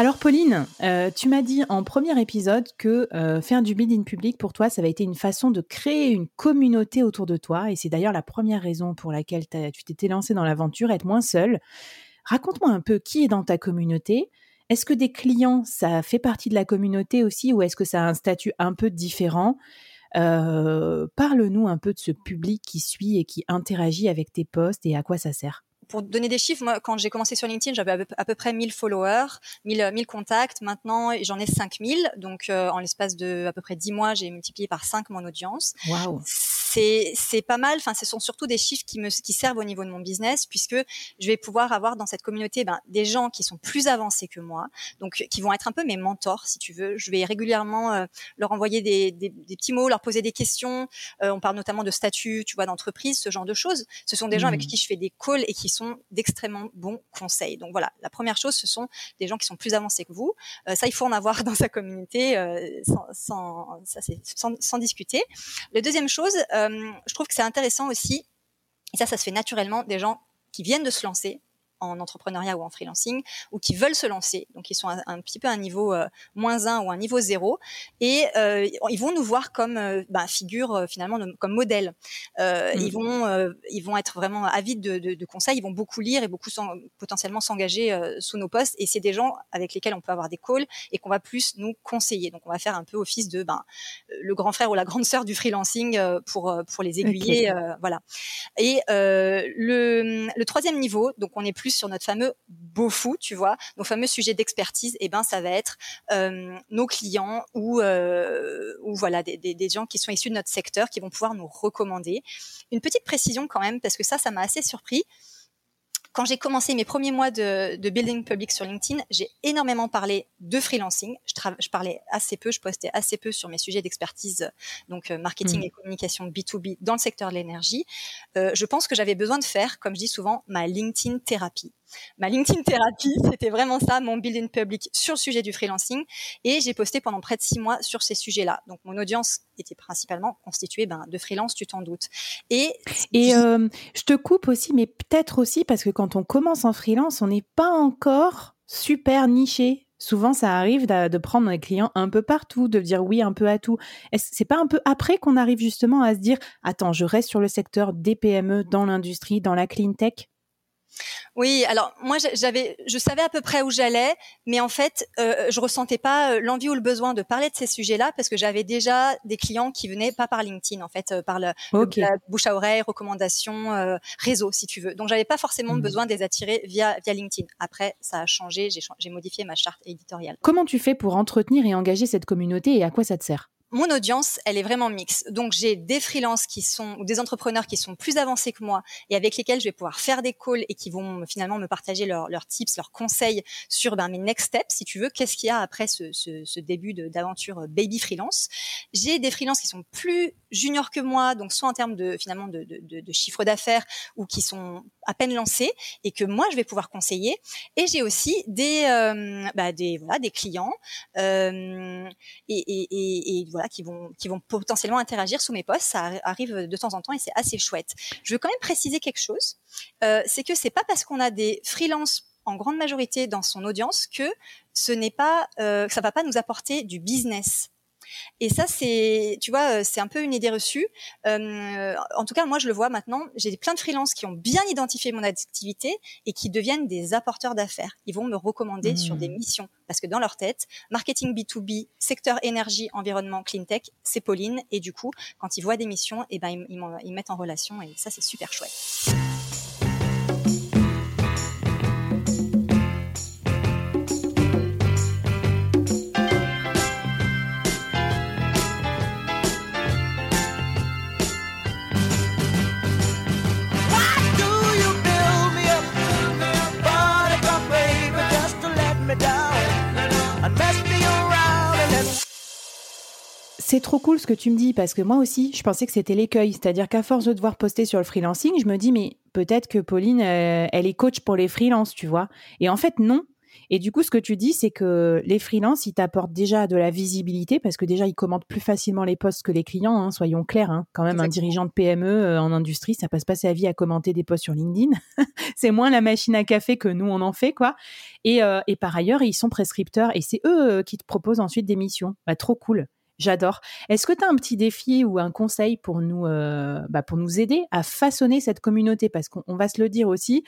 Alors Pauline, euh, tu m'as dit en premier épisode que euh, faire du in public pour toi, ça avait été une façon de créer une communauté autour de toi. Et c'est d'ailleurs la première raison pour laquelle tu t'étais lancée dans l'aventure, être moins seule. Raconte-moi un peu qui est dans ta communauté. Est-ce que des clients, ça fait partie de la communauté aussi ou est-ce que ça a un statut un peu différent? Euh, Parle-nous un peu de ce public qui suit et qui interagit avec tes posts et à quoi ça sert pour donner des chiffres, moi, quand j'ai commencé sur LinkedIn, j'avais à, peu près 1000 followers, 1000, 1000 contacts. Maintenant, j'en ai 5000. Donc, euh, en l'espace de à peu près 10 mois, j'ai multiplié par 5 mon audience. Wow c'est c'est pas mal. Enfin, ce sont surtout des chiffres qui me qui servent au niveau de mon business puisque je vais pouvoir avoir dans cette communauté ben, des gens qui sont plus avancés que moi, donc qui vont être un peu mes mentors si tu veux. Je vais régulièrement euh, leur envoyer des, des, des, petits mots, leur poser des questions. Euh, on parle notamment de statut, tu vois, d'entreprise, ce genre de choses. Ce sont des gens avec mmh. qui je fais des calls et qui sont d'extrêmement bons conseils. Donc voilà, la première chose, ce sont des gens qui sont plus avancés que vous. Euh, ça, il faut en avoir dans sa communauté sans, sans, ça, sans, sans discuter. La deuxième chose, euh, je trouve que c'est intéressant aussi, et ça, ça se fait naturellement, des gens qui viennent de se lancer, en entrepreneuriat ou en freelancing ou qui veulent se lancer, donc ils sont un, petit peu à un niveau euh, moins 1 ou un niveau 0, et euh, ils vont nous voir comme euh, bah, figure euh, finalement comme modèle. Euh, Ils mmh. vont ils vont être vraiment avides de, de, de, conseils, ils vont beaucoup lire et beaucoup potentiellement s'engager sous nos postes, et c'est des gens avec lesquels on peut avoir des calls et qu'on va plus nous conseiller. Donc on va faire un peu office de ben, le grand frère ou la grande sœur du freelancing pour pour les aiguiller, voilà. Et le, le troisième niveau, donc on est plus sur notre fameux beau fou, tu vois, nos fameux sujets d'expertise, et eh ben ça va être euh, nos clients ou euh, voilà des, des, des, gens qui sont issus de notre secteur qui vont pouvoir nous recommander. Une petite précision quand même parce que ça, ça m'a assez surpris quand j'ai commencé mes premiers mois de, de, building public sur LinkedIn, j'ai énormément parlé de freelancing. Je, je, parlais assez peu, je postais assez peu sur mes sujets d'expertise, donc euh, marketing mmh. et communication B2B dans le secteur de l'énergie. Euh, je pense que j'avais besoin de faire, comme je dis souvent, ma LinkedIn thérapie. Ma LinkedIn thérapie, c'était vraiment ça, mon building public sur le sujet du freelancing. Et j'ai posté pendant près de six mois sur ces sujets-là. Donc mon audience était principalement constituée ben, de freelance, tu t'en doutes. Et, et euh, je te coupe aussi, mais peut-être aussi parce que quand on commence en freelance, on n'est pas encore super niché. Souvent, ça arrive de, prendre des clients un peu partout, de dire oui un peu à tout. C'est pas un peu après qu'on arrive justement à se dire attends, je reste sur le secteur des PME, dans l'industrie, dans la clean tech? Oui, alors moi j'avais, je savais à peu près où j'allais, mais en fait euh, je ressentais pas euh, l'envie ou le besoin de parler de ces sujets-là parce que j'avais déjà des clients qui venaient pas par LinkedIn en fait, euh, par le, bouche à oreille, recommandation, euh, réseau si tu veux. Donc j'avais pas forcément mmh. besoin de les attirer via via LinkedIn. Après ça a changé, j'ai modifié ma charte éditoriale. Comment tu fais pour entretenir et engager cette communauté et à quoi ça te sert? Mon audience, elle est vraiment mixte. Donc j'ai des freelances qui sont ou des entrepreneurs qui sont plus avancés que moi et avec lesquels je vais pouvoir faire des calls et qui vont finalement me partager leurs tips, leurs conseils sur ben, mes next steps, si tu veux. Qu'est-ce qu'il y a après ce, ce, ce début d'aventure baby freelance? J'ai des freelances qui sont plus juniors que moi, donc soit en termes de finalement de, de, de, de chiffre d'affaires ou qui sont à peine lancés et que moi je vais pouvoir conseiller. Et j'ai aussi des euh, bah, des voilà des clients euh, et, et, et, et voilà qui vont, qui vont potentiellement interagir sous mes posts. Ça arrive de temps en temps et c'est assez chouette. Je veux quand même préciser quelque chose. Euh, c'est que c'est pas parce qu'on a des freelances en grande majorité dans son audience que ce n'est pas, euh, ça va pas nous apporter du business. Et ça, c'est, tu vois, euh, c'est un peu une idée reçue. Euh, en tout cas, moi, je le vois maintenant. J'ai plein de freelances qui ont bien identifié mon activité et qui deviennent des apporteurs d'affaires. Ils vont me recommander sur des mmh. missions parce que dans leur tête, marketing B2B, secteur énergie, environnement, clean tech, c'est Pauline. Et du coup, quand ils voient des missions, et eh ben, ils, ils, ils mettent en relation et ça, c'est super chouette. C'est trop cool ce que tu me dis parce que moi aussi, je pensais que c'était l'écueil. C'est-à-dire qu'à force de devoir poster sur le freelancing, je me dis, mais peut-être que Pauline, euh, elle est coach pour les freelances, tu vois. Et en fait, non. Et du coup, ce que tu dis, c'est que les freelances, ils t'apportent déjà de la visibilité parce que déjà, ils commandent plus facilement les postes que les clients, hein, soyons clairs. Hein. Quand même, un dirigeant de PME euh, en industrie, ça passe pas sa vie à commenter des posts sur LinkedIn. c'est moins la machine à café que nous, on en fait, quoi. Et, euh, et par ailleurs, ils sont prescripteurs et c'est eux qui te proposent ensuite des missions. Bah, trop cool. J'adore. Est-ce que tu as un petit défi ou un conseil pour nous, bah pour nous aider à façonner cette communauté? Parce qu'on va se le dire aussi,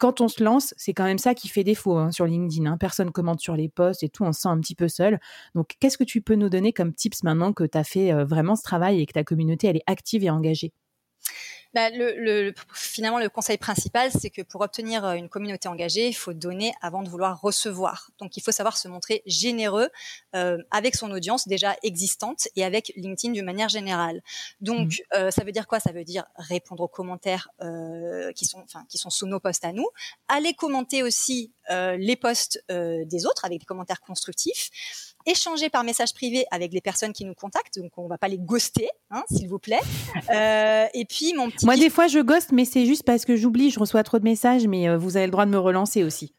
quand on se lance, c'est quand même ça qui fait défaut hein, sur LinkedIn. Hein. Personne commente sur les posts et tout, on se sent un petit peu seul. Donc, qu'est-ce que tu peux nous donner comme tips maintenant que tu as fait euh, vraiment ce travail et que ta communauté, elle est active et engagée? Bah, le, finalement, le conseil principal, c'est que pour obtenir euh, une communauté engagée, il faut donner avant de vouloir recevoir. Donc, il faut savoir se montrer généreux euh, avec son audience déjà existante et avec LinkedIn d'une manière générale. Donc, mmh. euh, ça veut dire quoi? Ça veut dire répondre aux commentaires euh, qui sont, enfin, qui sont sous nos posts à nous, aller commenter aussi euh, les posts euh, des autres avec des commentaires constructifs échanger par message privé avec les personnes qui nous contactent, donc on va pas les ghoster, hein, s'il vous plaît. Euh, et puis mon petit. Moi, des fois, je ghoste, mais c'est juste parce que j'oublie, je reçois trop de messages, mais euh, vous avez le droit de me relancer aussi.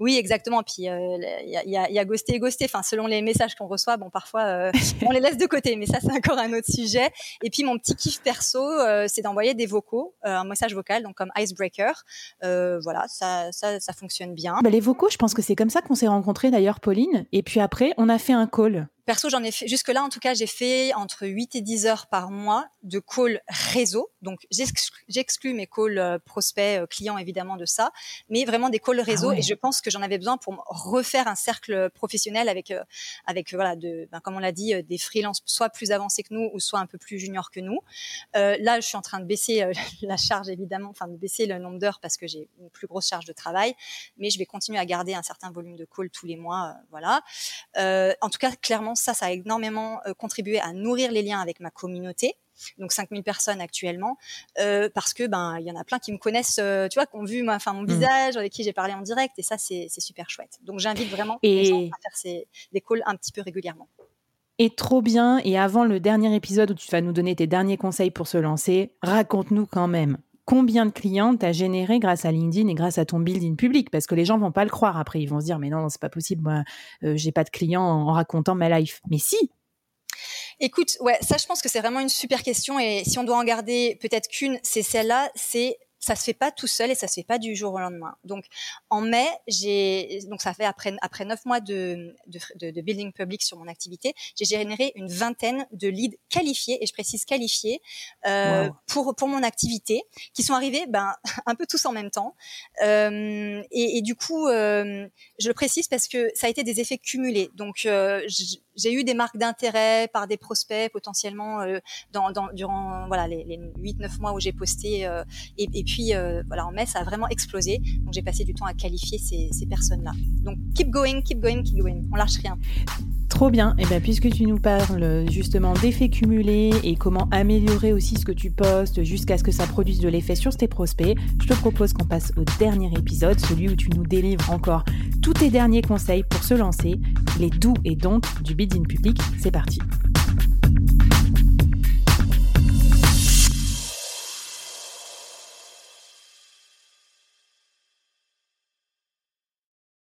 Oui, exactement. Puis il euh, y, a, y, a, y a ghosté et ghosté. Enfin, selon les messages qu'on reçoit, bon, parfois euh, on les laisse de côté, mais ça c'est encore un autre sujet. Et puis mon petit kiff perso, euh, c'est d'envoyer des vocaux, un message vocal, donc comme icebreaker. voilà, ça, ça, ça fonctionne bien. Bah, les vocaux, je pense que c'est comme ça qu'on s'est rencontrés d'ailleurs, Pauline. Et puis après, on a fait un call. Perso, j'en ai fait jusque-là, en tout cas, j'ai fait entre 8 et 10 heures par mois de call réseau. Donc, j'exclus mes calls euh, prospects, euh, clients évidemment de ça, mais vraiment des calls réseau. Ah et je pense que j'en avais besoin pour refaire un cercle professionnel avec, euh, avec voilà, de, ben, comme on l'a dit, des freelances soit plus avancés que nous ou soit un peu plus juniors que nous. Euh, là, je suis en train de baisser la charge évidemment, enfin de baisser le nombre d'heures parce que j'ai une plus grosse charge de travail, mais je vais continuer à garder un certain volume de calls tous les mois, voilà. Euh, en tout cas, clairement ça, ça a énormément euh, contribué à nourrir les liens avec ma communauté donc 5000 personnes actuellement, euh, parce que ben il y en a plein qui me connaissent, euh, tu vois, qui ont vu enfin mon mmh. visage, avec qui j'ai parlé en direct, et ça c'est super chouette. Donc j'invite vraiment les gens à faire ces, des calls un petit peu régulièrement. Et trop bien. Et avant le dernier épisode où tu vas nous donner tes derniers conseils pour se lancer, raconte-nous quand même combien de clients tu as généré grâce à LinkedIn et grâce à ton building public? Parce que les gens vont pas le croire après. Ils vont se dire, mais non, c'est pas possible, moi, euh, j'ai pas de clients en racontant ma life. Mais si, Écoute, ouais, ça je pense que c'est vraiment une super question et si on doit en garder peut-être qu'une, c'est celle-là, c'est ça se fait pas tout seul et ça se fait pas du jour au lendemain. Donc en mai, j'ai donc ça fait après après neuf mois de, de, de building public sur mon activité, j'ai généré une vingtaine de leads qualifiés et je précise qualifiés euh, pour pour mon activité qui sont arrivés ben un peu tous en même temps. Euh, et, du coup euh, je le précise parce que ça a été des effets cumulés. Donc euh, j'ai eu des marques d'intérêt par des prospects potentiellement dans, durant voilà les, les 8-9 mois où j'ai posté et, puis voilà en mai ça a vraiment explosé. Donc j'ai passé du temps à qualifier ces, ces personnes là donc keep going keep going keep going. On lâche rien Trop bien. Et bien, puisque tu nous parles justement d'effets cumulés et comment améliorer aussi ce que tu postes jusqu'à ce que ça produise de l'effet sur tes prospects, je te propose qu'on passe au dernier épisode, celui où tu nous délivres encore tous tes derniers conseils pour se lancer, les doux et donc du bidding public. C'est parti.